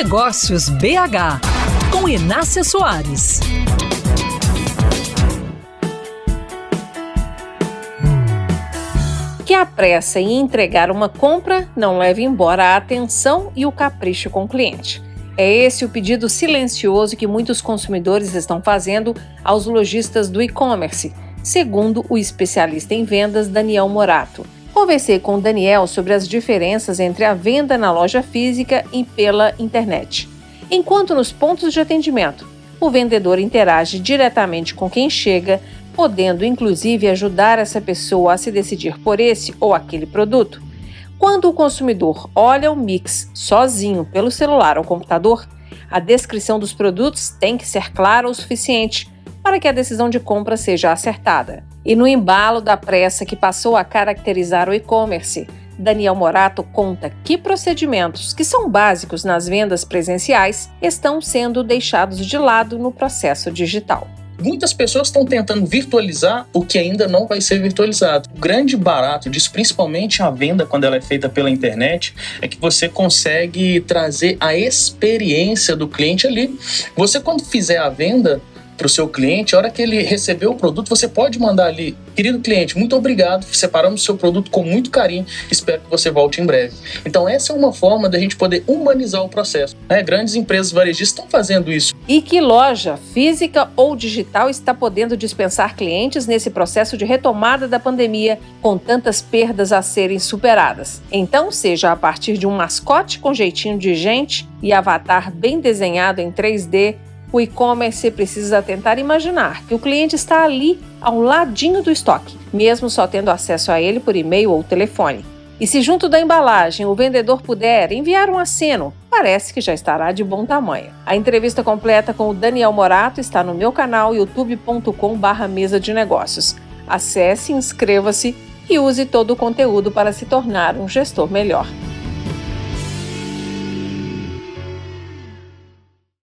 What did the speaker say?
Negócios BH, com Inácia Soares. Que a pressa em entregar uma compra não leve embora a atenção e o capricho com o cliente. É esse o pedido silencioso que muitos consumidores estão fazendo aos lojistas do e-commerce, segundo o especialista em vendas Daniel Morato. Conversei com Daniel sobre as diferenças entre a venda na loja física e pela internet. Enquanto nos pontos de atendimento, o vendedor interage diretamente com quem chega, podendo inclusive ajudar essa pessoa a se decidir por esse ou aquele produto. Quando o consumidor olha o mix sozinho pelo celular ou computador, a descrição dos produtos tem que ser clara o suficiente para que a decisão de compra seja acertada. E no embalo da pressa que passou a caracterizar o e-commerce, Daniel Morato conta que procedimentos que são básicos nas vendas presenciais estão sendo deixados de lado no processo digital. Muitas pessoas estão tentando virtualizar o que ainda não vai ser virtualizado. O grande barato disso, principalmente a venda quando ela é feita pela internet, é que você consegue trazer a experiência do cliente ali. Você, quando fizer a venda, para o seu cliente, a hora que ele receber o produto, você pode mandar ali, querido cliente, muito obrigado, separamos o seu produto com muito carinho, espero que você volte em breve. Então essa é uma forma da gente poder humanizar o processo. Né? Grandes empresas varejistas estão fazendo isso. E que loja, física ou digital, está podendo dispensar clientes nesse processo de retomada da pandemia, com tantas perdas a serem superadas? Então, seja a partir de um mascote com jeitinho de gente e avatar bem desenhado em 3D, o e-commerce precisa tentar imaginar que o cliente está ali ao ladinho do estoque, mesmo só tendo acesso a ele por e-mail ou telefone. E se junto da embalagem o vendedor puder enviar um aceno, parece que já estará de bom tamanho. A entrevista completa com o Daniel Morato está no meu canal youtube.com/mesa de negócios. Acesse, inscreva-se e use todo o conteúdo para se tornar um gestor melhor.